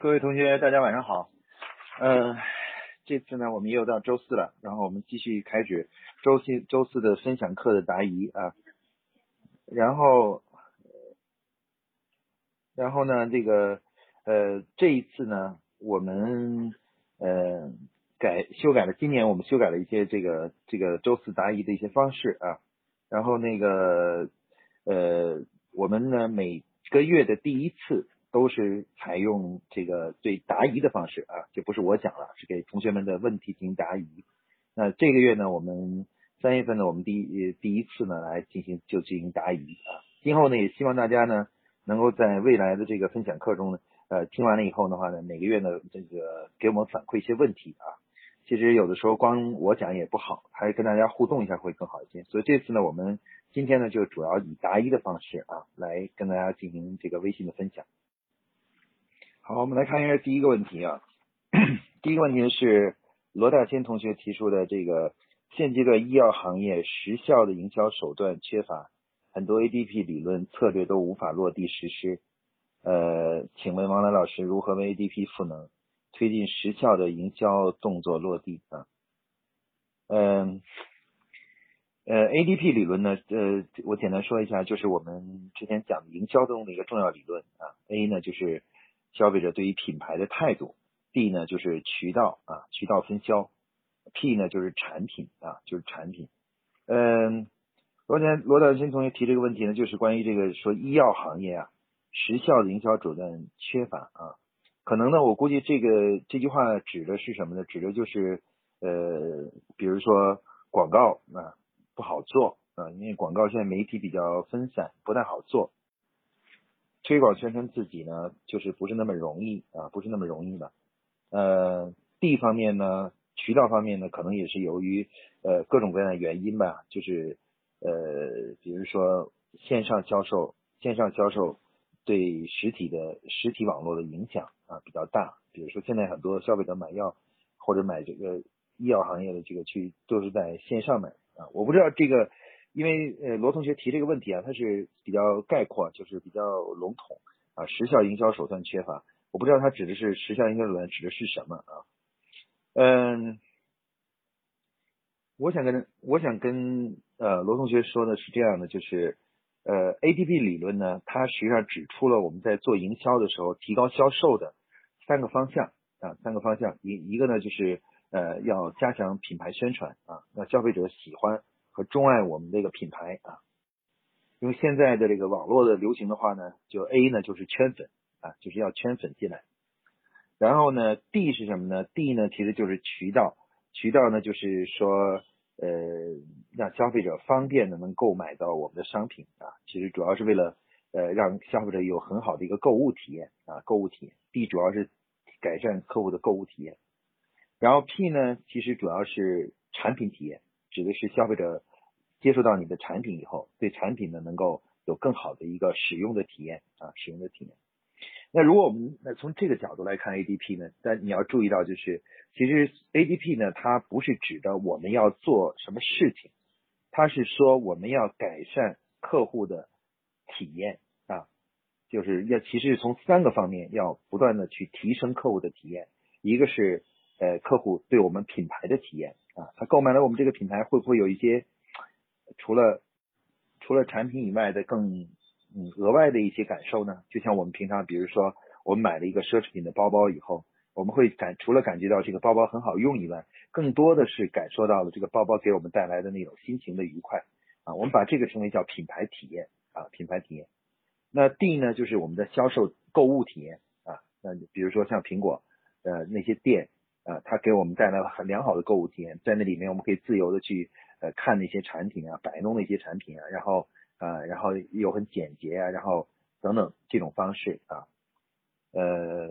各位同学，大家晚上好。呃，这次呢，我们又到周四了，然后我们继续开始周四周四的分享课的答疑啊。然后，然后呢，这个呃，这一次呢，我们呃改修改了，今年我们修改了一些这个这个周四答疑的一些方式啊。然后那个呃，我们呢每个月的第一次。都是采用这个对答疑的方式啊，就不是我讲了，是给同学们的问题进行答疑。那这个月呢，我们三月份呢，我们第一第一次呢来进行就进行答疑啊。今后呢，也希望大家呢能够在未来的这个分享课中呢，呃，听完了以后的话呢，每个月呢这个给我们反馈一些问题啊。其实有的时候光我讲也不好，还是跟大家互动一下会更好一些。所以这次呢，我们今天呢就主要以答疑的方式啊来跟大家进行这个微信的分享。好，我们来看一下第一个问题啊。第一个问题是罗大仙同学提出的，这个现阶段医药行业时效的营销手段缺乏，很多 ADP 理论策略都无法落地实施。呃，请问王兰老师如何为 ADP 赋能，推进时效的营销动作落地啊？嗯，呃，ADP 理论呢，呃，我简单说一下，就是我们之前讲的营销中的一个重要理论啊。A 呢就是。消费者对于品牌的态度，D 呢就是渠道啊，渠道分销，P 呢就是产品啊，就是产品。嗯，昨天罗大新同学提这个问题呢，就是关于这个说医药行业啊，时效的营销手段缺乏啊。可能呢，我估计这个这句话指的是什么呢？指的就是呃，比如说广告啊不好做啊，因为广告现在媒体比较分散，不太好做。推广宣传自己呢，就是不是那么容易啊，不是那么容易的。呃，地方面呢，渠道方面呢，可能也是由于呃各种各样的原因吧，就是呃，比如说线上销售，线上销售对实体的实体网络的影响啊比较大。比如说现在很多消费者买药或者买这个医药行业的这个去都是在线上买啊，我不知道这个。因为呃罗同学提这个问题啊，他是比较概括，就是比较笼统啊，时效营销手段缺乏，我不知道他指的是时效营销手段指的是什么啊？嗯，我想跟我想跟呃罗同学说的是这样的，就是呃 ADP 理论呢，它实际上指出了我们在做营销的时候提高销售的三个方向啊，三个方向一一个呢就是呃要加强品牌宣传啊，让消费者喜欢。和钟爱我们这个品牌啊，因为现在的这个网络的流行的话呢，就 A 呢就是圈粉啊，就是要圈粉进来。然后呢，D 是什么呢？D 呢其实就是渠道，渠道呢就是说呃让消费者方便的能购买到我们的商品啊，其实主要是为了呃让消费者有很好的一个购物体验啊，购物体验。D 主要是改善客户的购物体验。然后 P 呢其实主要是产品体验，指的是消费者。接触到你的产品以后，对产品呢能够有更好的一个使用的体验啊，使用的体验。那如果我们那从这个角度来看 ADP 呢，但你要注意到就是，其实 ADP 呢它不是指的我们要做什么事情，它是说我们要改善客户的体验啊，就是要其实从三个方面要不断的去提升客户的体验，一个是呃客户对我们品牌的体验啊，他购买了我们这个品牌会不会有一些除了除了产品以外的更嗯额外的一些感受呢？就像我们平常，比如说我们买了一个奢侈品的包包以后，我们会感除了感觉到这个包包很好用以外，更多的是感受到了这个包包给我们带来的那种心情的愉快啊。我们把这个称为叫品牌体验啊，品牌体验。那 D 呢，就是我们的销售购物体验啊。那比如说像苹果呃那些店啊，它给我们带来了很良好的购物体验，在那里面我们可以自由的去。呃，看那些产品啊，摆弄那些产品啊，然后啊，然后又很简洁啊，然后等等这种方式啊，呃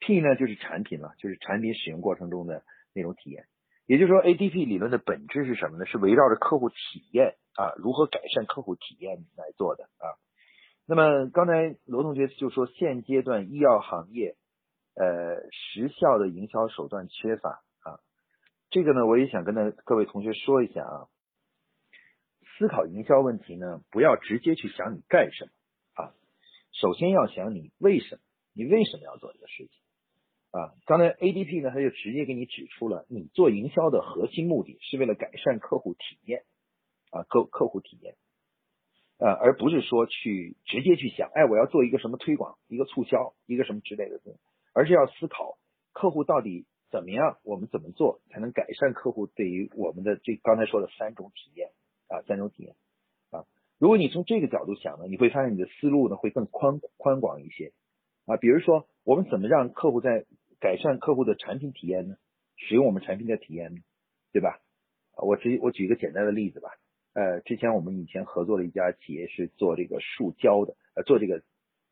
，P 呢就是产品了，就是产品使用过程中的那种体验。也就是说，ADP 理论的本质是什么呢？是围绕着客户体验啊，如何改善客户体验来做的啊。那么刚才罗同学就说，现阶段医药行业呃时效的营销手段缺乏。这个呢，我也想跟那各位同学说一下啊。思考营销问题呢，不要直接去想你干什么啊，首先要想你为什么，你为什么要做这个事情啊。刚才 ADP 呢，他就直接给你指出了，你做营销的核心目的是为了改善客户体验啊，客客户体验，呃，而不是说去直接去想，哎，我要做一个什么推广，一个促销，一个什么之类的东，而是要思考客户到底怎么样，我们怎么做才能改善客户对于我们的这刚才说的三种体验啊，三种体验啊。如果你从这个角度想呢，你会发现你的思路呢会更宽宽广一些啊。比如说，我们怎么让客户在改善客户的产品体验呢？使用我们产品的体验呢？对吧？我直接我举一个简单的例子吧。呃，之前我们以前合作的一家企业是做这个树胶的，呃，做这个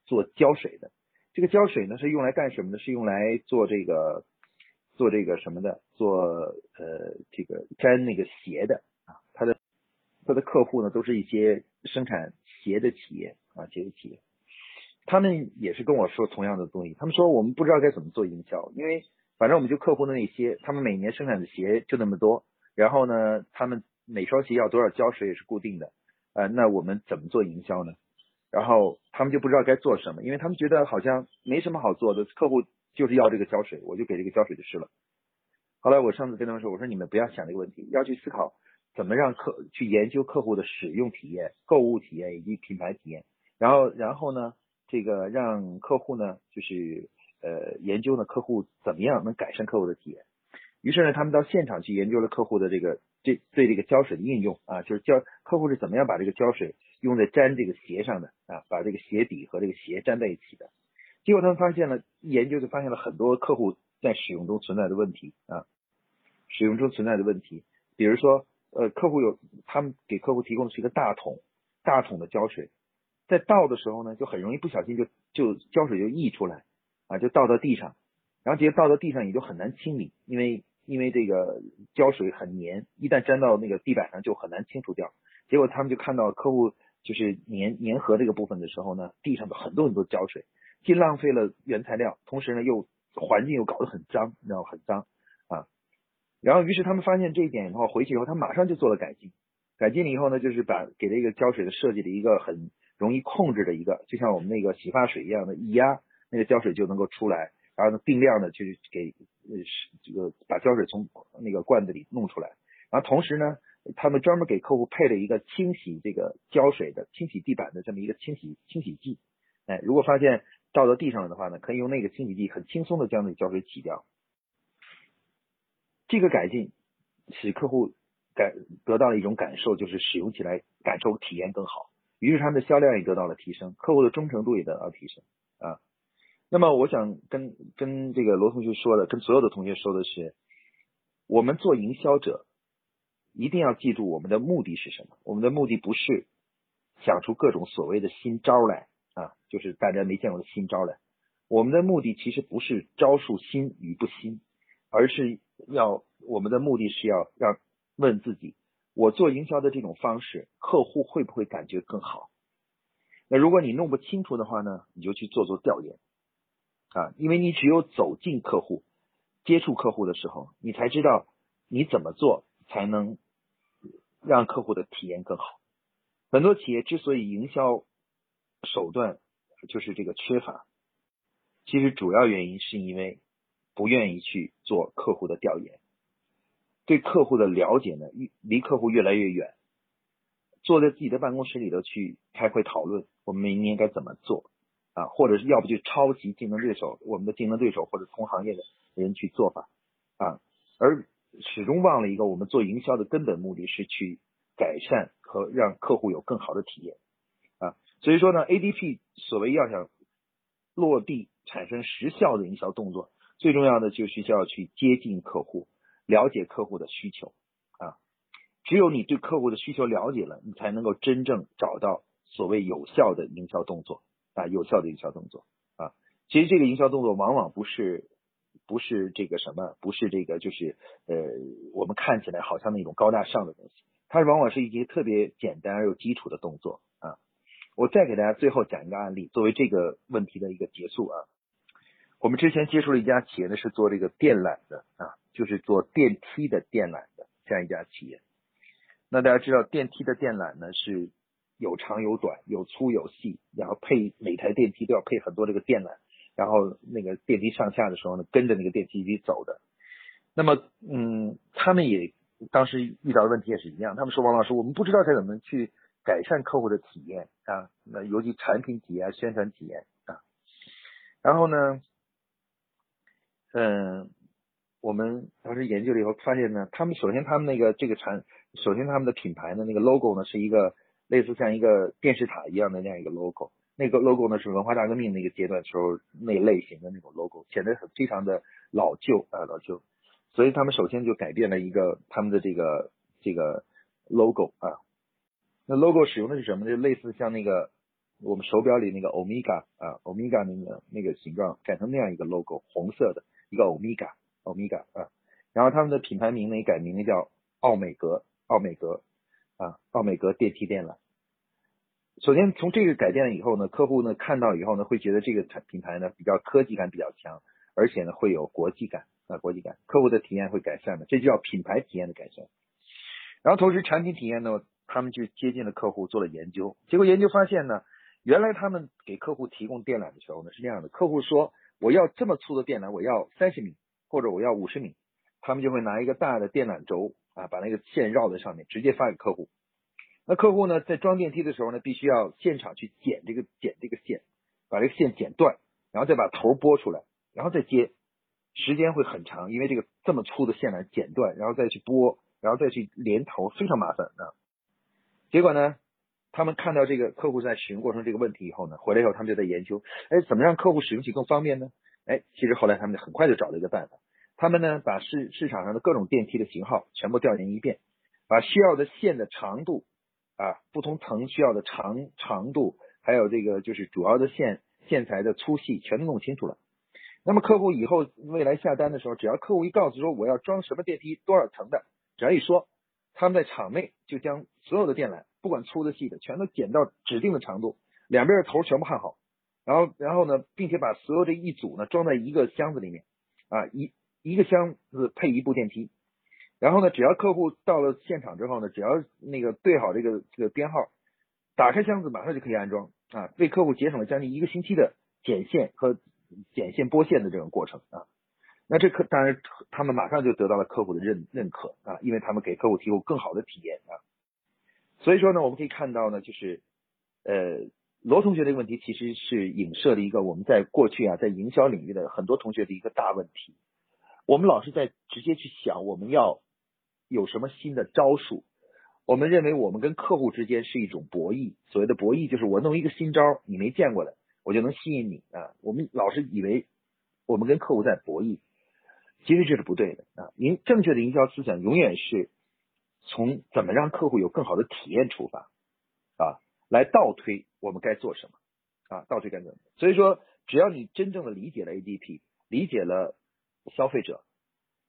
做胶水的。这个胶水呢是用来干什么呢？是用来做这个做这个什么的？做呃这个粘那个鞋的啊。他的他的客户呢都是一些生产鞋的企业啊，鞋的企业。他们也是跟我说同样的东西，他们说我们不知道该怎么做营销，因为反正我们就客户的那些，他们每年生产的鞋就那么多，然后呢，他们每双鞋要多少胶水也是固定的，呃，那我们怎么做营销呢？然后他们就不知道该做什么，因为他们觉得好像没什么好做的，客户就是要这个胶水，我就给这个胶水就是了。后来我上次跟他们说，我说你们不要想这个问题，要去思考怎么让客去研究客户的使用体验、购物体验以及品牌体验，然后然后呢？这个让客户呢，就是呃研究呢客户怎么样能改善客户的体验。于是呢，他们到现场去研究了客户的这个这对这个胶水的应用啊，就是胶客户是怎么样把这个胶水用在粘这个鞋上的啊，把这个鞋底和这个鞋粘在一起的。结果他们发现了，研究就发现了很多客户在使用中存在的问题啊，使用中存在的问题，比如说呃客户有他们给客户提供的是一个大桶大桶的胶水。在倒的时候呢，就很容易不小心就就胶水就溢出来啊，就倒到地上，然后直接倒到地上也就很难清理，因为因为这个胶水很粘，一旦粘到那个地板上就很难清除掉。结果他们就看到客户就是粘粘合这个部分的时候呢，地上的很多很多胶水，既浪费了原材料，同时呢又环境又搞得很脏，你知道很脏啊。然后于是他们发现这一点以后，回去以后他马上就做了改进，改进了以后呢，就是把给这个胶水的设计了一个很。容易控制的一个，就像我们那个洗发水一样的，一压那个胶水就能够出来，然后呢定量的去给呃这个把胶水从那个罐子里弄出来，然后同时呢，他们专门给客户配了一个清洗这个胶水的、清洗地板的这么一个清洗清洗剂，哎，如果发现倒到地上了的话呢，可以用那个清洗剂很轻松的将那胶水洗掉。这个改进使客户感得到了一种感受，就是使用起来感受体验更好。于是他们的销量也得到了提升，客户的忠诚度也得到提升啊。那么我想跟跟这个罗同学说的，跟所有的同学说的是，我们做营销者一定要记住我们的目的是什么？我们的目的不是想出各种所谓的新招来啊，就是大家没见过的新招来。我们的目的其实不是招数新与不新，而是要我们的目的是要让问自己。我做营销的这种方式，客户会不会感觉更好？那如果你弄不清楚的话呢，你就去做做调研啊，因为你只有走进客户、接触客户的时候，你才知道你怎么做才能让客户的体验更好。很多企业之所以营销手段就是这个缺乏，其实主要原因是因为不愿意去做客户的调研。对客户的了解呢，离离客户越来越远，坐在自己的办公室里头去开会讨论，我们明年该怎么做啊？或者是要不就抄袭竞争对手，我们的竞争对手或者同行业的人去做法啊，而始终忘了一个，我们做营销的根本目的是去改善和让客户有更好的体验。所以说呢，ADP 所谓要想落地产生实效的营销动作，最重要的就是需要去接近客户。了解客户的需求啊，只有你对客户的需求了解了，你才能够真正找到所谓有效的营销动作啊，有效的营销动作啊。其实这个营销动作往往不是不是这个什么，不是这个就是呃，我们看起来好像那种高大上的东西，它往往是一些特别简单而又基础的动作。我再给大家最后讲一个案例，作为这个问题的一个结束啊。我们之前接触了一家企业呢，是做这个电缆的啊。就是做电梯的电缆的这样一家企业。那大家知道，电梯的电缆呢是有长有短，有粗有细，然后配每台电梯都要配很多这个电缆，然后那个电梯上下的时候呢，跟着那个电梯一起走的。那么，嗯，他们也当时遇到的问题也是一样，他们说王老师，我们不知道该怎么去改善客户的体验啊，那尤其产品体验、宣传体验啊。然后呢，嗯，我们当时研究了以后发现呢，他们首先他们那个这个产，首先他们的品牌的那个 logo 呢是一个类似像一个电视塔一样的那样一个 logo。那个 logo 呢是文化大革命那个阶段时候那类型的那种 logo，显得很非常的老旧啊老旧，所以他们首先就改变了一个他们的这个这个 logo 啊，那 logo 使用的是什么？就类似像那个我们手表里那个 omega 啊 omega 那个那个形状改成那样一个 logo，红色的一个 omega omega 啊，然后他们的品牌名呢也改名叫奥美格奥美格啊奥美格电梯电缆。首先，从这个改变了以后呢，客户呢看到以后呢，会觉得这个产品牌呢比较科技感比较强，而且呢会有国际感啊国际感，客户的体验会改善的，这就叫品牌体验的改善。然后同时产品体验呢，他们就接近了客户做了研究，结果研究发现呢，原来他们给客户提供电缆的时候呢是这样的，客户说我要这么粗的电缆，我要三十米或者我要五十米，他们就会拿一个大的电缆轴啊，把那个线绕在上面，直接发给客户。那客户呢，在装电梯的时候呢，必须要现场去剪这个剪这个线，把这个线剪断，然后再把头拨出来，然后再接，时间会很长，因为这个这么粗的线缆剪断，然后再去拨，然后再去连头，非常麻烦啊。结果呢，他们看到这个客户在使用过程这个问题以后呢，回来以后他们就在研究，哎，怎么让客户使用起更方便呢？哎，其实后来他们很快就找了一个办法，他们呢把市市场上的各种电梯的型号全部调研一遍，把需要的线的长度。啊，不同层需要的长长度，还有这个就是主要的线线材的粗细，全都弄清楚了。那么客户以后未来下单的时候，只要客户一告诉说我要装什么电梯多少层的，只要一说，他们在场内就将所有的电缆，不管粗的细的，全都剪到指定的长度，两边的头全部焊好，然后然后呢，并且把所有这一组呢装在一个箱子里面，啊一一个箱子配一部电梯。然后呢，只要客户到了现场之后呢，只要那个对好这个这个编号，打开箱子马上就可以安装啊，为客户节省了将近一个星期的剪线和剪线剥线的这种过程啊。那这客当然他们马上就得到了客户的认认可啊，因为他们给客户提供更好的体验啊。所以说呢，我们可以看到呢，就是呃罗同学这个问题其实是影射了一个我们在过去啊在营销领域的很多同学的一个大问题，我们老是在直接去想我们要。有什么新的招数？我们认为我们跟客户之间是一种博弈。所谓的博弈，就是我弄一个新招，你没见过的，我就能吸引你啊。我们老是以为我们跟客户在博弈，其实这是不对的啊。您正确的营销思想永远是从怎么让客户有更好的体验出发啊，来倒推我们该做什么啊，倒推该做什么。所以说，只要你真正的理解了 ADP，理解了消费者。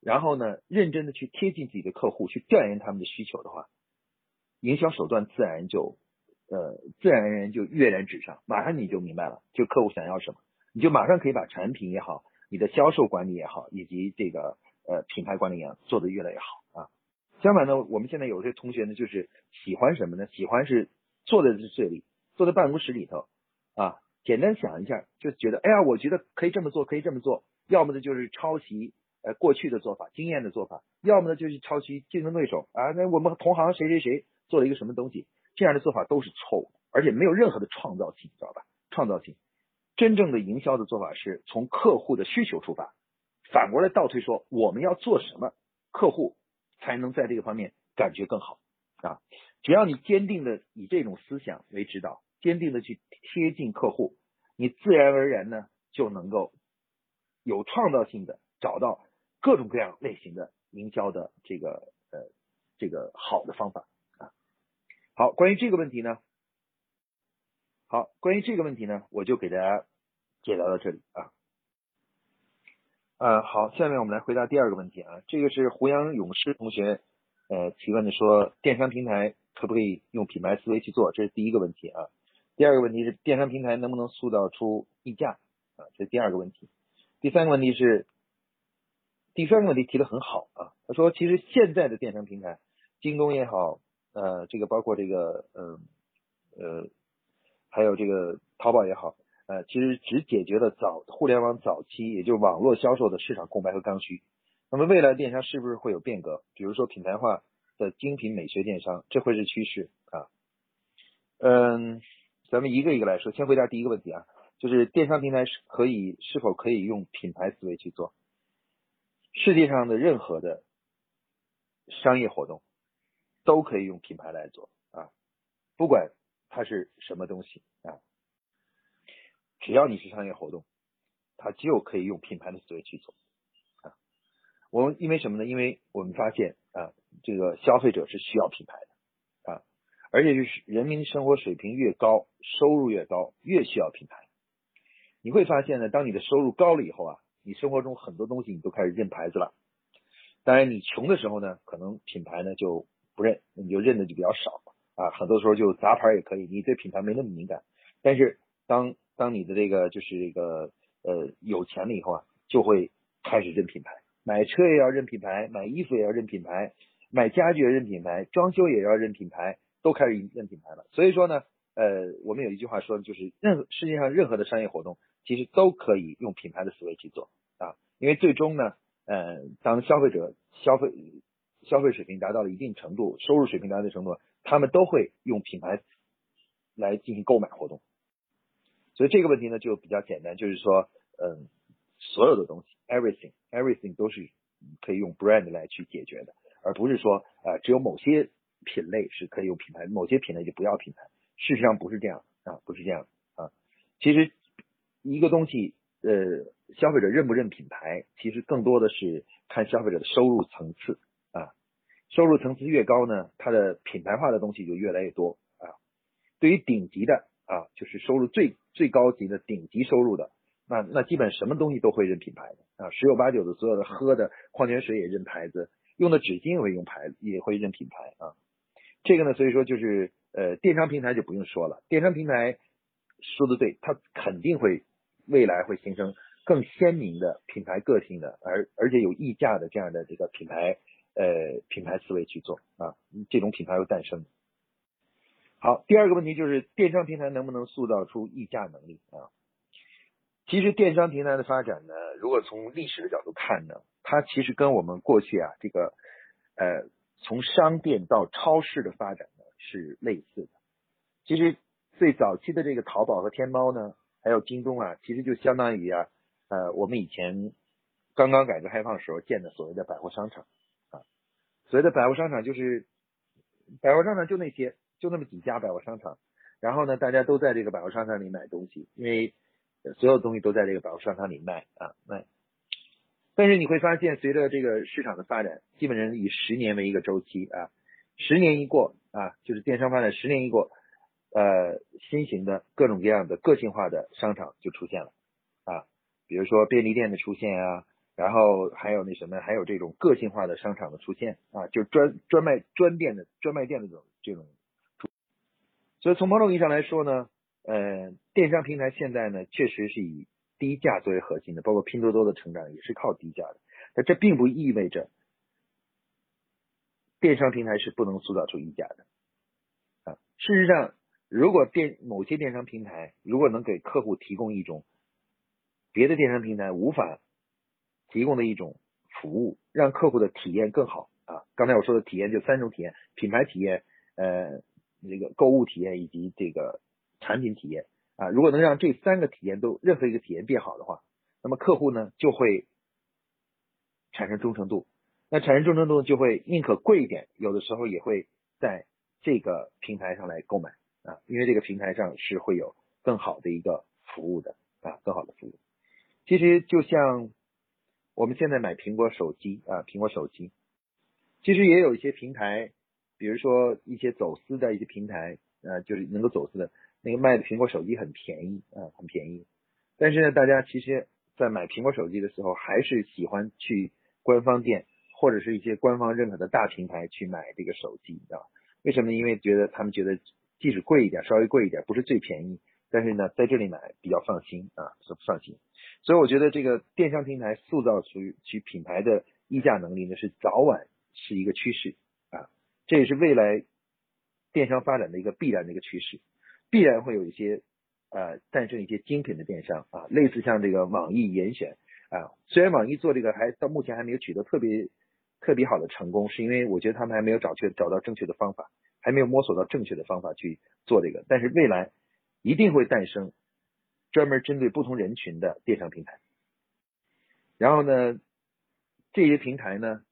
然后呢，认真的去贴近自己的客户，去调研他们的需求的话，营销手段自然就，呃，自然而然就跃然纸上，马上你就明白了，就客户想要什么，你就马上可以把产品也好，你的销售管理也好，以及这个呃品牌管理也，做得越来越好啊。相反呢，我们现在有些同学呢，就是喜欢什么呢？喜欢是坐在这里，坐在办公室里头啊，简单想一下，就觉得哎呀，我觉得可以这么做，可以这么做，要么呢就是抄袭。呃，过去的做法、经验的做法，要么呢就是抄袭竞争对手啊，那我们同行谁谁谁做了一个什么东西，这样的做法都是错误的，而且没有任何的创造性，知道吧？创造性，真正的营销的做法是从客户的需求出发，反过来倒推说我们要做什么，客户才能在这个方面感觉更好啊？只要你坚定的以这种思想为指导，坚定的去贴近客户，你自然而然呢就能够有创造性的找到。各种各样类型的营销的这个呃这个好的方法啊，好，关于这个问题呢，好，关于这个问题呢，我就给大家解答到这里啊，呃，好，下面我们来回答第二个问题啊，这个是胡杨勇士同学呃提问的，说电商平台可不可以用品牌思维去做？这是第一个问题啊，第二个问题是电商平台能不能塑造出溢价啊？这是第二个问题，第三个问题是。第三个问题提的很好啊，他说其实现在的电商平台，京东也好，呃，这个包括这个，嗯，呃，还有这个淘宝也好，呃，其实只解决了早互联网早期，也就是网络销售的市场空白和刚需。那么未来电商是不是会有变革？比如说品牌化的精品美学电商，这会是趋势啊。嗯，咱们一个一个来说，先回答第一个问题啊，就是电商平台是可以是否可以用品牌思维去做？世界上的任何的商业活动都可以用品牌来做啊，不管它是什么东西啊。只要你是商业活动，它就可以用品牌的思维去做啊。我们因为什么呢？因为我们发现啊，这个消费者是需要品牌的啊，而且就是人民生活水平越高，收入越高，越需要品牌。你会发现呢，当你的收入高了以后啊，你生活中很多东西你都开始认牌子了。当然，你穷的时候呢，可能品牌呢就不认，你就认的就比较少啊。很多时候就杂牌也可以，你对品牌没那么敏感。但是当当你的这个就是这个呃有钱了以后啊，就会开始认品牌，买车也要认品牌，买衣服也要认品牌，买家具也认品牌，装修也要认品牌，都开始认品牌了。所以说呢，呃，我们有一句话说，就是任何世界上任何的商业活动，其实都可以用品牌的思维去做啊，因为最终呢，呃，当消费者消费消费水平达到了一定程度，收入水平达到一定程度，他们都会用品牌来进行购买活动。所以这个问题呢就比较简单，就是说，嗯，所有的东西，everything，everything 都是可以用 brand 来去解决的，而不是说，呃，只有某些品类是可以用品牌，某些品类就不要品牌。事实上不是这样啊，不是这样啊。其实一个东西，呃，消费者认不认品牌，其实更多的是看消费者的收入层次。收入层次越高呢，它的品牌化的东西就越来越多啊。对于顶级的。啊，就是收入最最高级的顶级收入的，那那基本什么东西都会认品牌的啊，十有八九的所有的喝的矿泉水也认牌子，用的纸巾也会用牌子，也会认品牌啊。这个呢，所以说就是呃，电商平台就不用说了，电商平台说的对，它肯定会未来会形成更鲜明的品牌个性的，而而且有溢价的这样的这个品牌呃品牌思维去做啊，这种品牌又诞生。好，第二个问题就是电商平台能不能塑造出议价能力啊？其实电商平台的发展呢，如果从历史的角度看呢，它其实跟我们过去啊这个呃从商店到超市的发展呢是类似的。其实最早期的这个淘宝和天猫呢，还有京东啊，其实就相当于啊呃我们以前刚刚改革开放时候建的所谓的百货商场，所谓的百货商场就是百货商场就那些。就那么几家百货商场，然后呢，大家都在这个百货商场里买东西，因为所有东西都在这个百货商场里卖啊卖。但是你会发现，随着这个市场的发展，基本上以十年为一个周期啊，十年一过啊，就是电商发展十年一过，呃，新型的各种各样的个性化的商场就出现了啊，比如说便利店的出现啊，然后还有那什么，还有这种个性化的商场的出现啊，就专专卖专店的专卖店的这种这种。所以从某种意义上来说呢，呃，电商平台现在呢确实是以低价作为核心的，包括拼多多的成长也是靠低价的。但这并不意味着电商平台是不能塑造出溢价的啊。事实上，如果电某些电商平台如果能给客户提供一种别的电商平台无法提供的一种服务，让客户的体验更好啊。刚才我说的体验就三种体验：品牌体验，呃。这个购物体验以及这个产品体验啊，如果能让这三个体验都任何一个体验变好的话，那么客户呢就会产生忠诚度。那产生忠诚度就会宁可贵一点，有的时候也会在这个平台上来购买啊，因为这个平台上是会有更好的一个服务的啊，更好的服务。其实就像我们现在买苹果手机啊，苹果手机其实也有一些平台。比如说一些走私的一些平台，呃，就是能够走私的那个卖的苹果手机很便宜啊，很便宜。但是呢，大家其实，在买苹果手机的时候，还是喜欢去官方店或者是一些官方认可的大平台去买这个手机啊。为什么呢？因为觉得他们觉得即使贵一点，稍微贵一点，不是最便宜，但是呢，在这里买比较放心啊，是放心。所以我觉得这个电商平台塑造出其品牌的溢价能力呢，是早晚是一个趋势啊。这也是未来电商发展的一个必然的一个趋势，必然会有一些呃诞生一些精品的电商啊，类似像这个网易严选啊，虽然网易做这个还到目前还没有取得特别特别好的成功，是因为我觉得他们还没有找确找到正确的方法，还没有摸索到正确的方法去做这个，但是未来一定会诞生专门针对不同人群的电商平台。然后呢，这些平台呢，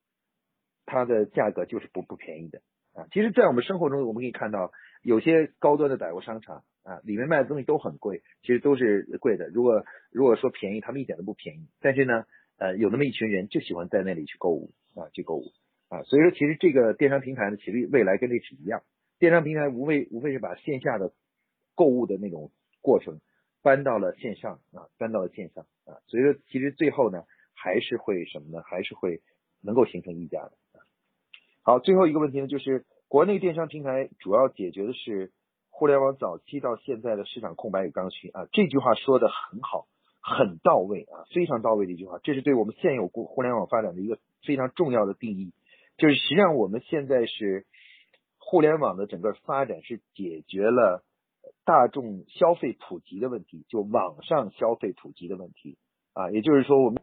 它的价格就是不不便宜的啊。其实，在我们生活中，我们可以看到有些高端的百货商场啊，里面卖的东西都很贵，其实都是贵的。如果如果说便宜，他们一点都不便宜。但是呢，呃，有那么一群人就喜欢在那里去购物啊，去购物啊。所以说，其实这个电商平台呢，其实未来跟历史一样，电商平台无非无非是把线下的购物的那种过程搬到了线上啊，搬到了线上啊。所以说，其实最后呢。还是会什么呢？还是会能够形成溢价的。好，最后一个问题呢，就是国内电商平台主要解决的是互联网早期到现在的市场空白与刚需啊。这句话说的很好，很到位啊，非常到位的一句话。这是对我们现有互互联网发展的一个非常重要的定义。就是实际上我们现在是互联网的整个发展是解决了大众消费普及的问题，就网上消费普及的问题啊。也就是说我们。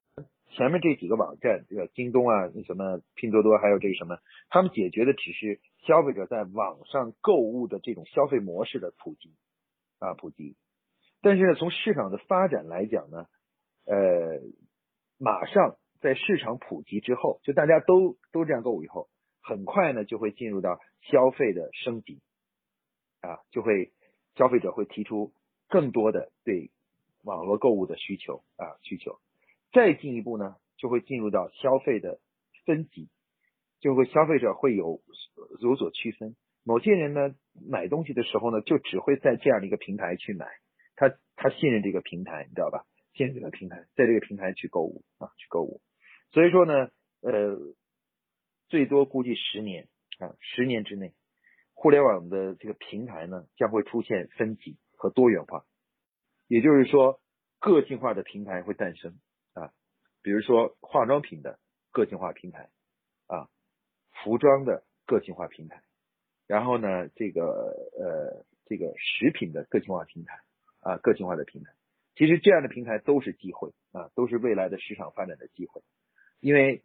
前面这几个网站，这个京东啊，那什么拼多多，还有这个什么，他们解决的只是消费者在网上购物的这种消费模式的普及啊普及。但是呢，从市场的发展来讲呢，呃，马上在市场普及之后，就大家都都这样购物以后，很快呢就会进入到消费的升级啊，就会消费者会提出更多的对网络购物的需求啊需求。再进一步呢，就会进入到消费的分级，就会消费者会有有所区分。某些人呢，买东西的时候呢，就只会在这样的一个平台去买，他他信任这个平台，你知道吧？信任这个平台，在这个平台去购物啊，去购物。所以说呢，呃，最多估计十年啊，十年之内，互联网的这个平台呢，将会出现分级和多元化，也就是说，个性化的平台会诞生啊。比如说化妆品的个性化平台啊，服装的个性化平台，然后呢，这个呃这个食品的个性化平台啊，个性化的平台，其实这样的平台都是机会啊，都是未来的市场发展的机会，因为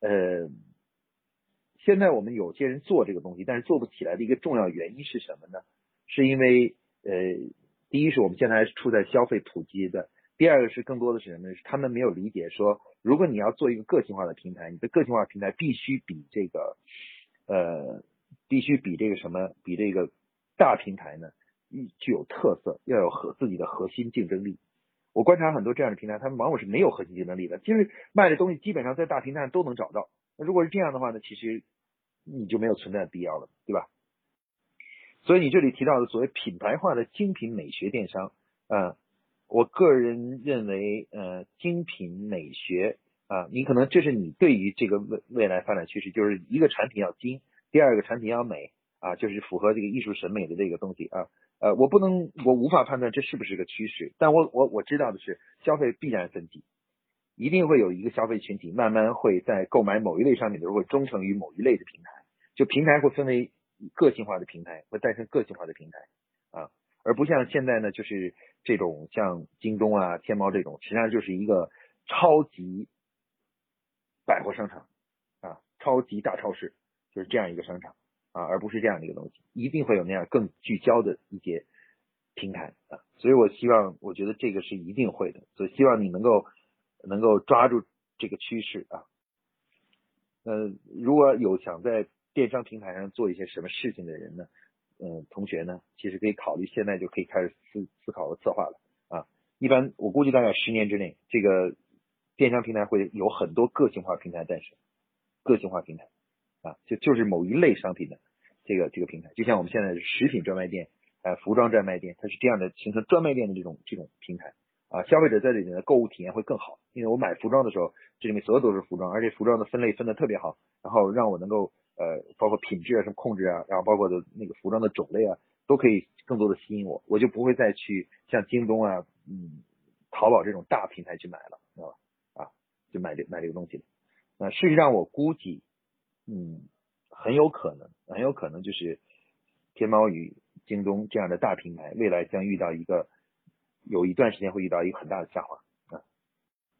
呃现在我们有些人做这个东西，但是做不起来的一个重要原因是什么呢？是因为呃第一是我们现在还是处在消费普及的。第二个是更多的是什么呢？是他们没有理解说，如果你要做一个个性化的平台，你的个性化平台必须比这个，呃，必须比这个什么，比这个大平台呢，具有特色，要有核自己的核心竞争力。我观察很多这样的平台，他们往往是没有核心竞争力的，就是卖的东西基本上在大平台上都能找到。那如果是这样的话呢，其实你就没有存在的必要了，对吧？所以你这里提到的所谓品牌化的精品美学电商，嗯。我个人认为，呃，精品美学啊，你可能这是你对于这个未未来发展趋势，就是一个产品要精，第二个产品要美啊，就是符合这个艺术审美的这个东西啊。呃，我不能，我无法判断这是不是个趋势，但我我我知道的是，消费必然分级，一定会有一个消费群体慢慢会在购买某一类商品的时候会忠诚于某一类的平台，就平台会分为个性化的平台，会诞生个性化的平台啊。而不像现在呢，就是这种像京东啊、天猫这种，实际上就是一个超级百货商场啊，超级大超市，就是这样一个商场啊，而不是这样的一个东西，一定会有那样更聚焦的一些平台啊，所以我希望，我觉得这个是一定会的，所以希望你能够能够抓住这个趋势啊。呃，如果有想在电商平台上做一些什么事情的人呢？嗯，同学呢，其实可以考虑现在就可以开始思思考和策划了啊。一般我估计大概十年之内，这个电商平台会有很多个性化平台诞生，个性化平台啊，就就是某一类商品的这个这个平台，就像我们现在食品专卖店，呃，服装专卖店，它是这样的形成专卖店的这种这种平台啊。消费者在这里的购物体验会更好，因为我买服装的时候，这里面所有都是服装，而且服装的分类分的特别好，然后让我能够。呃，包括品质啊，什么控制啊，然后包括的那个服装的种类啊，都可以更多的吸引我，我就不会再去像京东啊，嗯，淘宝这种大平台去买了，知道吧？啊，就买这买这个东西了。那事实上，我估计，嗯，很有可能，很有可能就是天猫与京东这样的大平台，未来将遇到一个有一段时间会遇到一个很大的下滑啊。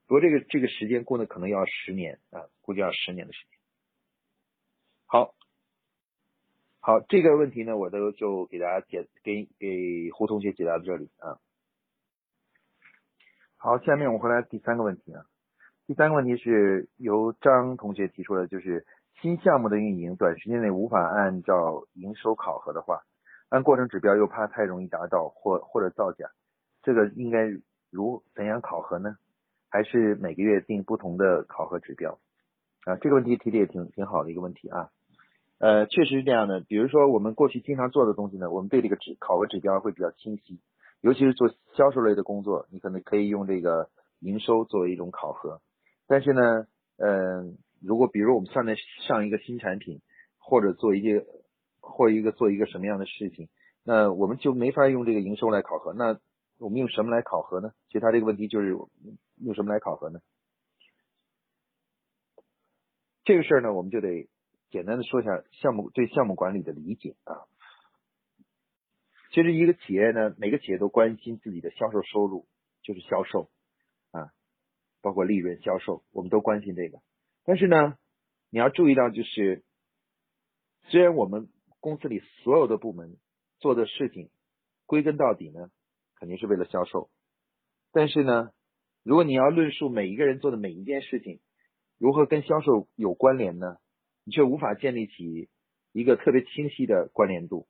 不过这个这个时间过呢，可能要十年啊，估计要十年的时间。好，好，这个问题呢，我都就给大家解给给胡同学解答到这里啊。好，下面我们回来第三个问题啊。第三个问题是由张同学提出的，就是新项目的运营短时间内无法按照营收考核的话，按过程指标又怕太容易达到或或者造假，这个应该如怎样考核呢？还是每个月定不同的考核指标？啊，这个问题提的也挺挺好的一个问题啊。呃，确实是这样的。比如说我们过去经常做的东西呢，我们对这个指考核指标会比较清晰。尤其是做销售类的工作，你可能可以用这个营收作为一种考核。但是呢，嗯，如果比如我们上面上一个新产品，或者做一些或一个做一个什么样的事情，那我们就没法用这个营收来考核。那我们用什么来考核呢？其实他这个问题就是用什么来考核呢？这个事儿呢，我们就得简单的说一下项目对项目管理的理解啊。其实一个企业呢，每个企业都关心自己的销售收入，就是销售啊，包括利润、销售，我们都关心这个。但是呢，你要注意到，就是虽然我们公司里所有的部门做的事情，归根到底呢，肯定是为了销售。但是呢，如果你要论述每一个人做的每一件事情如何跟销售有关联呢，你却无法建立起一个特别清晰的关联度。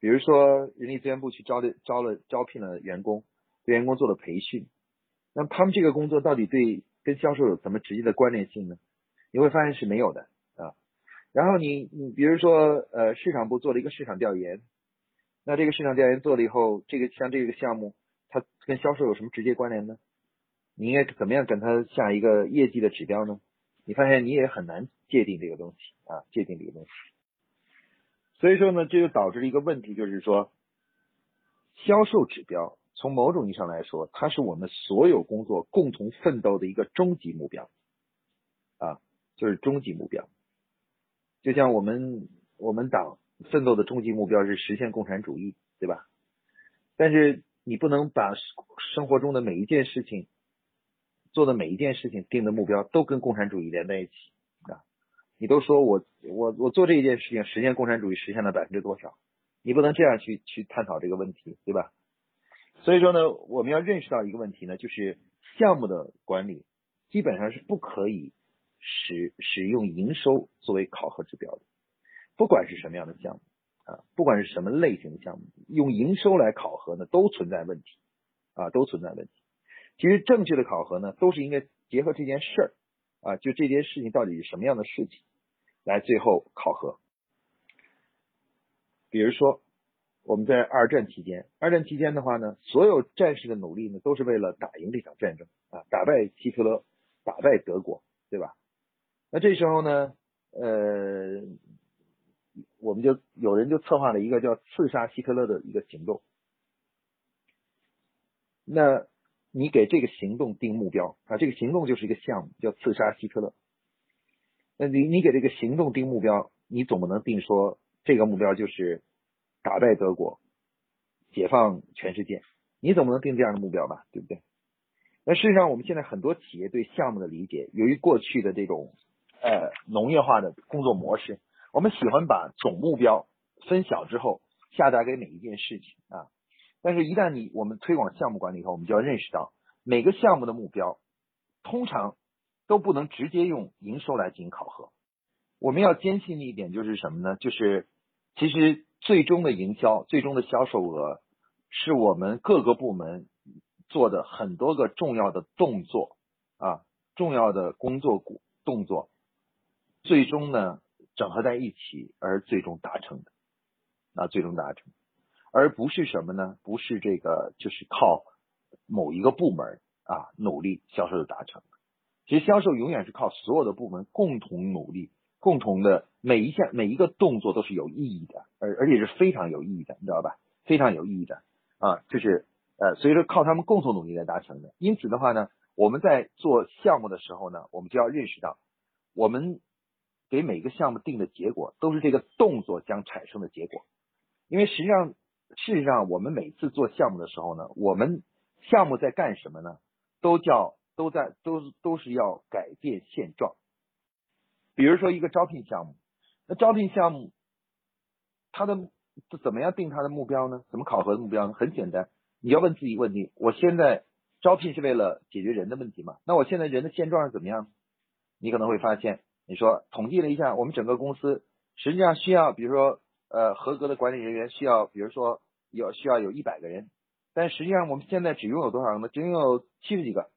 比如说，人力资源部去招的招了招聘了员工，对员工做了培训，那他们这个工作到底对跟销售有什么直接的关联性呢？你会发现是没有的啊。然后你你比如说，呃，市场部做了一个市场调研，那这个市场调研做了以后，这个像这个项目，它跟销售有什么直接关联呢？你应该怎么样跟他下一个业绩的指标呢？你发现你也很难界定这个东西啊，界定这个东西。所以说呢，这就导致了一个问题，就是说，销售指标从某种意义上来说，它是我们所有工作共同奋斗的一个终极目标，啊，就是终极目标。就像我们我们党奋斗的终极目标是实现共产主义，对吧？但是你不能把生活中的每一件事情做的每一件事情定的目标都跟共产主义连在一起啊。你都说我我我做这一件事情实现共产主义实现了百分之多少？你不能这样去去探讨这个问题，对吧？所以说呢，我们要认识到一个问题呢，就是项目的管理基本上是不可以使使用营收作为考核指标的，不管是什么样的项目啊，不管是什么类型的项目，用营收来考核呢，都存在问题啊，都存在问题。其实正确的考核呢，都是应该结合这件事儿啊，就这件事情到底是什么样的事情。来最后考核，比如说我们在二战期间，二战期间的话呢，所有战士的努力呢，都是为了打赢这场战争啊，打败希特勒，打败德国，对吧？那这时候呢，呃，我们就有人就策划了一个叫刺杀希特勒的一个行动。那你给这个行动定目标啊，这个行动就是一个项目，叫刺杀希特勒。那你你给这个行动定目标，你总不能定说这个目标就是打败德国，解放全世界，你总不能定这样的目标吧，对不对？那事实上，我们现在很多企业对项目的理解，由于过去的这种呃农业化的工作模式，我们喜欢把总目标分小之后下达给每一件事情啊。但是，一旦你我们推广项目管理以后，我们就要认识到每个项目的目标通常。都不能直接用营收来进行考核。我们要坚信的一点就是什么呢？就是其实最终的营销、最终的销售额，是我们各个部门做的很多个重要的动作啊，重要的工作股动作，最终呢整合在一起而最终达成的啊，最终达成，而不是什么呢？不是这个，就是靠某一个部门啊努力销售的达成。其实销售永远是靠所有的部门共同努力，共同的每一项每一个动作都是有意义的，而而且是非常有意义的，你知道吧？非常有意义的啊，就是呃，所以说靠他们共同努力来达成的。因此的话呢，我们在做项目的时候呢，我们就要认识到，我们给每个项目定的结果都是这个动作将产生的结果。因为实际上事实上，我们每次做项目的时候呢，我们项目在干什么呢？都叫都在都都是要改变现状。比如说一个招聘项目，那招聘项目它的怎么样定它的目标呢？怎么考核的目标呢？很简单，你要问自己问题：我现在招聘是为了解决人的问题吗？那我现在人的现状是怎么样？你可能会发现，你说统计了一下，我们整个公司实际上需要，比如说呃合格的管理人员需要，比如说有需要有一百个人，但实际上我们现在只拥有多少人呢？只拥有七十几个，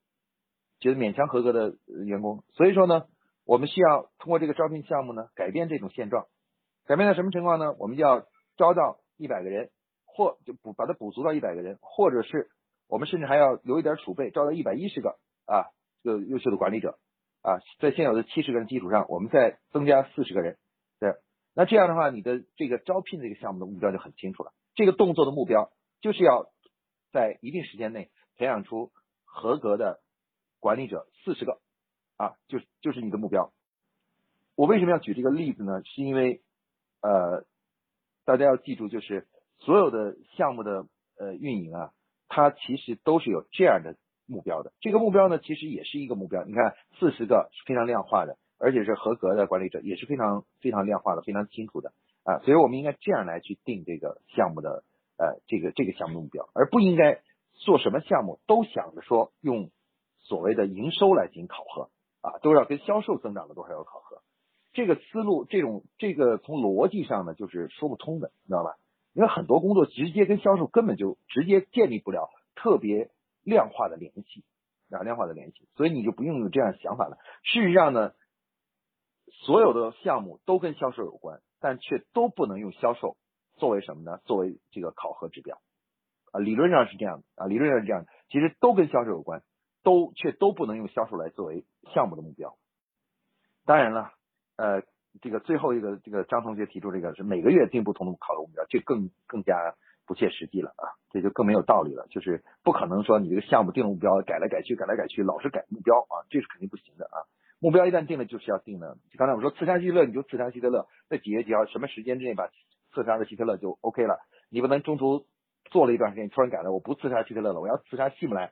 觉得勉强合格的员工。所以说呢，我们需要通过这个招聘项目呢，改变这种现状。改变到什么情况呢？我们就要招到一百个人，或就补把它补足到一百个人，或者是我们甚至还要留一点储备，招到一百一十个啊，这个优秀的管理者。啊，在现有的七十个人基础上，我们再增加四十个人，对，那这样的话，你的这个招聘这个项目的目标就很清楚了。这个动作的目标就是要在一定时间内培养出合格的管理者四十个，啊，就就是你的目标。我为什么要举这个例子呢？是因为呃，大家要记住，就是所有的项目的呃运营啊，它其实都是有这样的。目标的这个目标呢，其实也是一个目标。你看，四十个是非常量化的，而且是合格的管理者，也是非常非常量化的，非常清楚的啊。所以我们应该这样来去定这个项目的呃这个这个项目目标，而不应该做什么项目都想着说用所谓的营收来进行考核啊，都要跟销售增长了多少要考核。这个思路，这种这个从逻辑上呢，就是说不通的，你知道吧？因为很多工作直接跟销售根本就直接建立不了特别。量化的联系啊，量化的联系，所以你就不用有这样想法了。事实上呢，所有的项目都跟销售有关，但却都不能用销售作为什么呢？作为这个考核指标啊，理论上是这样啊，理论上是这样，其实都跟销售有关，都却都不能用销售来作为项目的目标。当然了，呃，这个最后一个这个张同学提出这个是每个月定不同的考核目标，这更更加。不切实际了啊，这就更没有道理了。就是不可能说你这个项目定了目标，改来改去，改来改去，老是改目标啊，这是肯定不行的啊。目标一旦定了，就是要定的。刚才我说刺杀希特勒，你就刺杀希特勒，在几月几号什么时间之内把刺杀的希特勒就 OK 了。你不能中途做了一段时间，你突然改了，我不刺杀希特勒了，我要刺杀希姆莱，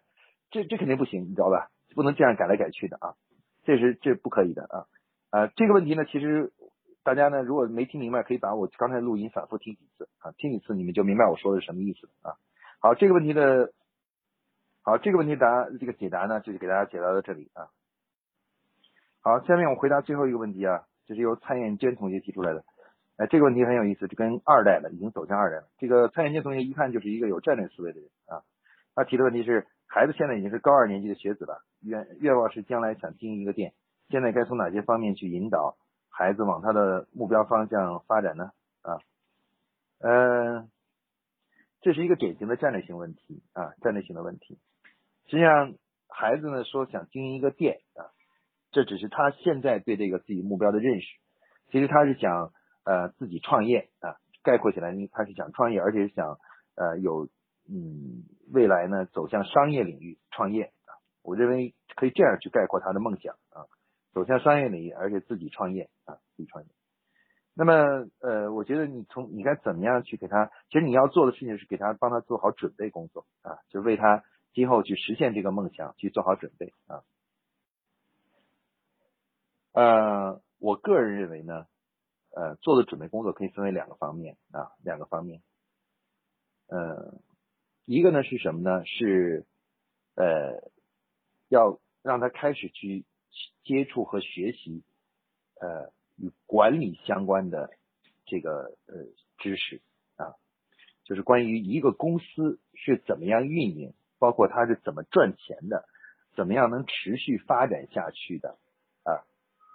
这这肯定不行，你知道吧？不能这样改来改去的啊，这是这不可以的啊。呃，这个问题呢，其实。大家呢，如果没听明白，可以把我刚才录音反复听几次啊，听几次你们就明白我说的是什么意思啊。好，这个问题的，好，这个问题答这个解答呢，就是给大家解答到这里啊。好，下面我回答最后一个问题啊，这是由蔡艳娟同学提出来的，哎，这个问题很有意思，就跟二代了，已经走向二代了。这个蔡艳娟同学一看就是一个有战略思维的人啊，他提的问题是，孩子现在已经是高二年级的学子了，愿愿望是将来想经营一个店，现在该从哪些方面去引导？孩子往他的目标方向发展呢？啊，嗯，这是一个典型的战略性问题啊，战略性的问题。实际上，孩子呢说想经营一个店啊，这只是他现在对这个自己目标的认识。其实他是想呃自己创业啊，概括起来，他是想创业，而且想呃有嗯未来呢走向商业领域创业啊。我认为可以这样去概括他的梦想。走向商业领域，而且自己创业啊，自己创业。那么，呃，我觉得你从你该怎么样去给他，其实你要做的事情是给他帮他做好准备工作啊，就为他今后去实现这个梦想去做好准备啊。呃，我个人认为呢，呃，做的准备工作可以分为两个方面啊，两个方面。呃，一个呢是什么呢？是呃，要让他开始去。接触和学习，呃，与管理相关的这个呃知识啊，就是关于一个公司是怎么样运营，包括它是怎么赚钱的，怎么样能持续发展下去的啊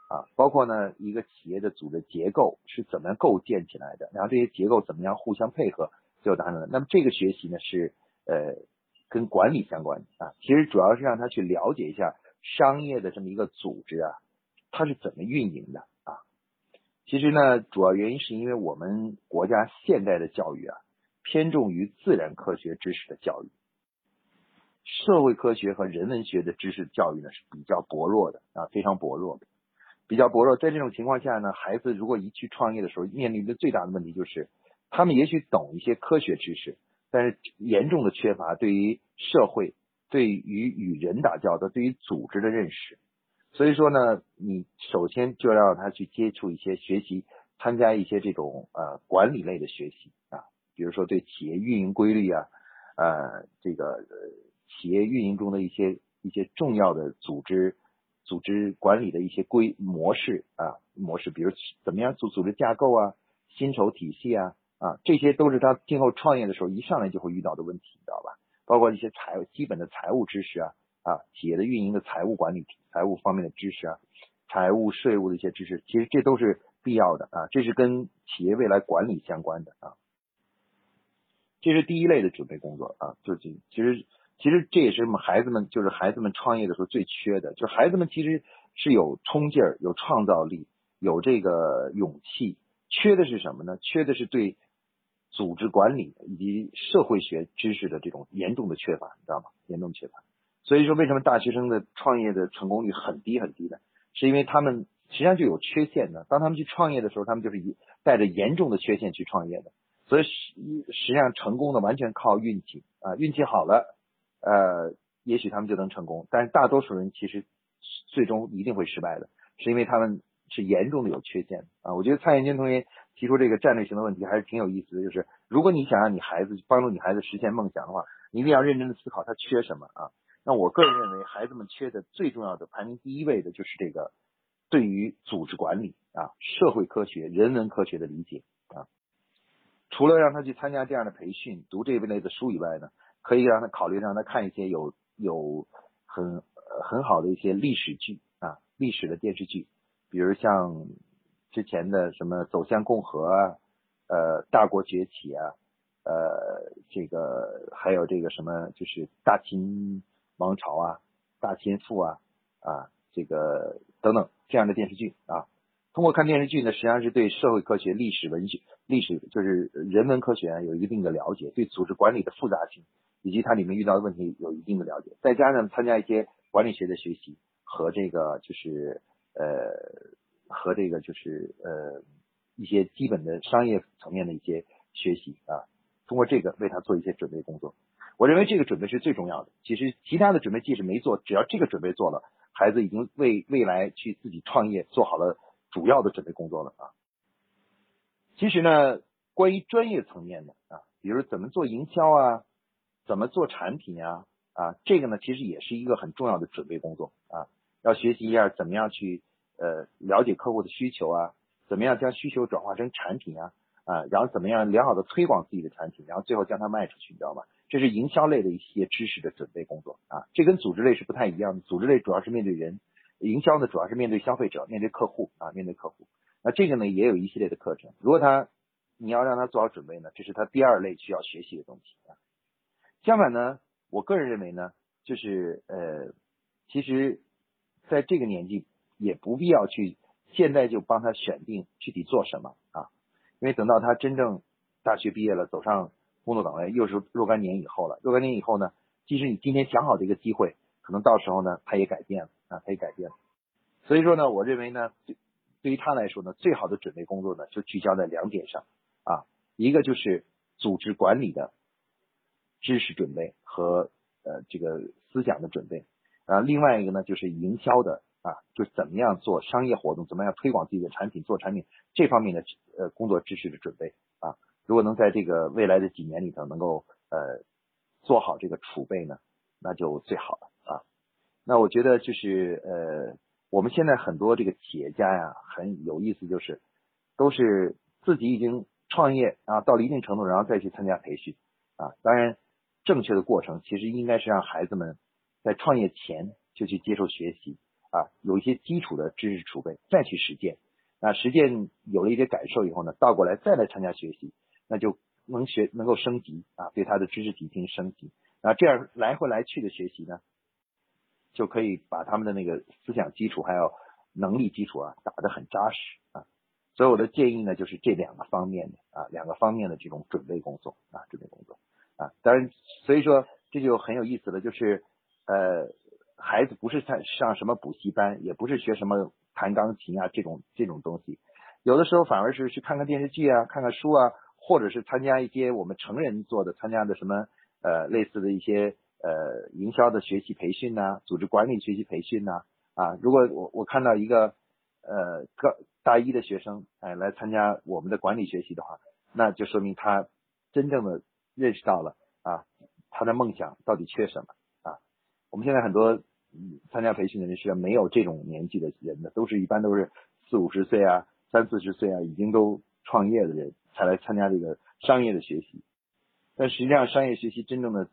啊，包括呢一个企业的组织结构是怎么样构建起来的，然后这些结构怎么样互相配合，最后达成的。那么这个学习呢是呃跟管理相关的啊，其实主要是让他去了解一下。商业的这么一个组织啊，它是怎么运营的啊？其实呢，主要原因是因为我们国家现代的教育啊，偏重于自然科学知识的教育，社会科学和人文学的知识教育呢是比较薄弱的啊，非常薄弱，比较薄弱。在这种情况下呢，孩子如果一去创业的时候，面临的最大的问题就是他们也许懂一些科学知识，但是严重的缺乏对于社会、对于与人打交道、对于组织的认识。所以说呢，你首先就要让他去接触一些学习，参加一些这种呃管理类的学习啊，比如说对企业运营规律啊，呃这个呃企业运营中的一些一些重要的组织组织管理的一些规模式啊模式，比如怎么样组组织架构啊、薪酬体系啊。啊，这些都是他今后创业的时候一上来就会遇到的问题，知道吧？包括一些财基本的财务知识啊，啊，企业的运营的财务管理、财务方面的知识啊，财务税务的一些知识，其实这都是必要的啊，这是跟企业未来管理相关的啊。这是第一类的准备工作啊，就是其实其实这也是我们孩子们就是孩子们创业的时候最缺的，就是孩子们其实是有冲劲儿、有创造力、有这个勇气，缺的是什么呢？缺的是对。组织管理以及社会学知识的这种严重的缺乏，你知道吗？严重缺乏。所以说，为什么大学生的创业的成功率很低很低呢？是因为他们实际上就有缺陷的。当他们去创业的时候，他们就是以带着严重的缺陷去创业的。所以实实际上成功的完全靠运气啊，运气好了，呃，也许他们就能成功。但是大多数人其实最终一定会失败的，是因为他们是严重的有缺陷啊。我觉得蔡元军同学。提出这个战略性的问题还是挺有意思的，就是如果你想让你孩子帮助你孩子实现梦想的话，你一定要认真的思考他缺什么啊？那我个人认为，孩子们缺的最重要的排名第一位的就是这个对于组织管理啊、社会科学、人文科学的理解啊。除了让他去参加这样的培训、读这一类的书以外呢，可以让他考虑让他看一些有有很很好的一些历史剧啊、历史的电视剧，比如像。之前的什么走向共和啊，呃，大国崛起啊，呃，这个还有这个什么就是大秦王朝啊，大秦赋啊，啊，这个等等这样的电视剧啊，通过看电视剧呢，实际上是对社会科学、历史、文学、历史就是人文科学啊有一定的了解，对组织管理的复杂性以及它里面遇到的问题有一定的了解，再加上参加一些管理学的学习和这个就是呃。和这个就是呃一些基本的商业层面的一些学习啊，通过这个为他做一些准备工作。我认为这个准备是最重要的。其实其他的准备即使没做，只要这个准备做了，孩子已经为未来去自己创业做好了主要的准备工作了啊。其实呢，关于专业层面的啊，比如怎么做营销啊，怎么做产品啊啊，这个呢其实也是一个很重要的准备工作啊，要学习一下怎么样去。呃，了解客户的需求啊，怎么样将需求转化成产品啊啊，然后怎么样良好的推广自己的产品，然后最后将它卖出去，你知道吗？这是营销类的一些知识的准备工作啊，这跟组织类是不太一样的。组织类主要是面对人，营销呢主要是面对消费者，面对客户啊，面对客户。那这个呢也有一系列的课程，如果他你要让他做好准备呢，这是他第二类需要学习的东西啊。相反呢，我个人认为呢，就是呃，其实在这个年纪。也不必要去现在就帮他选定具体做什么啊，因为等到他真正大学毕业了，走上工作岗位，又是若干年以后了。若干年以后呢，即使你今天想好这个机会，可能到时候呢，他也改变了啊，他也改变了。所以说呢，我认为呢，对对于他来说呢，最好的准备工作呢，就聚焦在两点上啊，一个就是组织管理的知识准备和呃这个思想的准备啊，另外一个呢就是营销的。啊，就怎么样做商业活动，怎么样推广自己的产品，做产品这方面的呃工作知识的准备啊，如果能在这个未来的几年里头能够呃做好这个储备呢，那就最好了啊。那我觉得就是呃我们现在很多这个企业家呀很有意思，就是都是自己已经创业啊到了一定程度，然后再去参加培训啊。当然，正确的过程其实应该是让孩子们在创业前就去接受学习。啊，有一些基础的知识储备，再去实践。那实践有了一些感受以后呢，倒过来再来参加学习，那就能学能够升级啊，对他的知识体系升级。那这样来回来去的学习呢，就可以把他们的那个思想基础还有能力基础啊打得很扎实啊。所以我的建议呢，就是这两个方面的啊，两个方面的这种准备工作啊，准备工作啊。当然，所以说这就很有意思了，就是呃。孩子不是上上什么补习班，也不是学什么弹钢琴啊这种这种东西，有的时候反而是去看看电视剧啊，看看书啊，或者是参加一些我们成人做的参加的什么呃类似的一些呃营销的学习培训呐，组织管理学习培训呐啊，如果我我看到一个呃高大一的学生哎来参加我们的管理学习的话，那就说明他真正的认识到了啊他的梦想到底缺什么啊。我们现在很多参加培训的人实际上没有这种年纪的人的，都是一般都是四五十岁啊三四十岁啊已经都创业的人才来参加这个商业的学习。但实际上商业学习真正的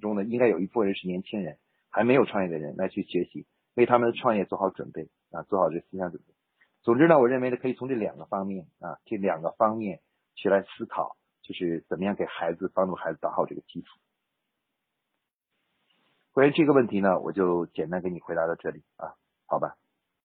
中呢，应该有一部分人是年轻人还没有创业的人来去学习，为他们的创业做好准备啊，做好这思想准备。总之呢，我认为呢，可以从这两个方面啊，这两个方面去来思考，就是怎么样给孩子帮助孩子打好这个基础。关于这个问题呢，我就简单给你回答到这里啊，好吧。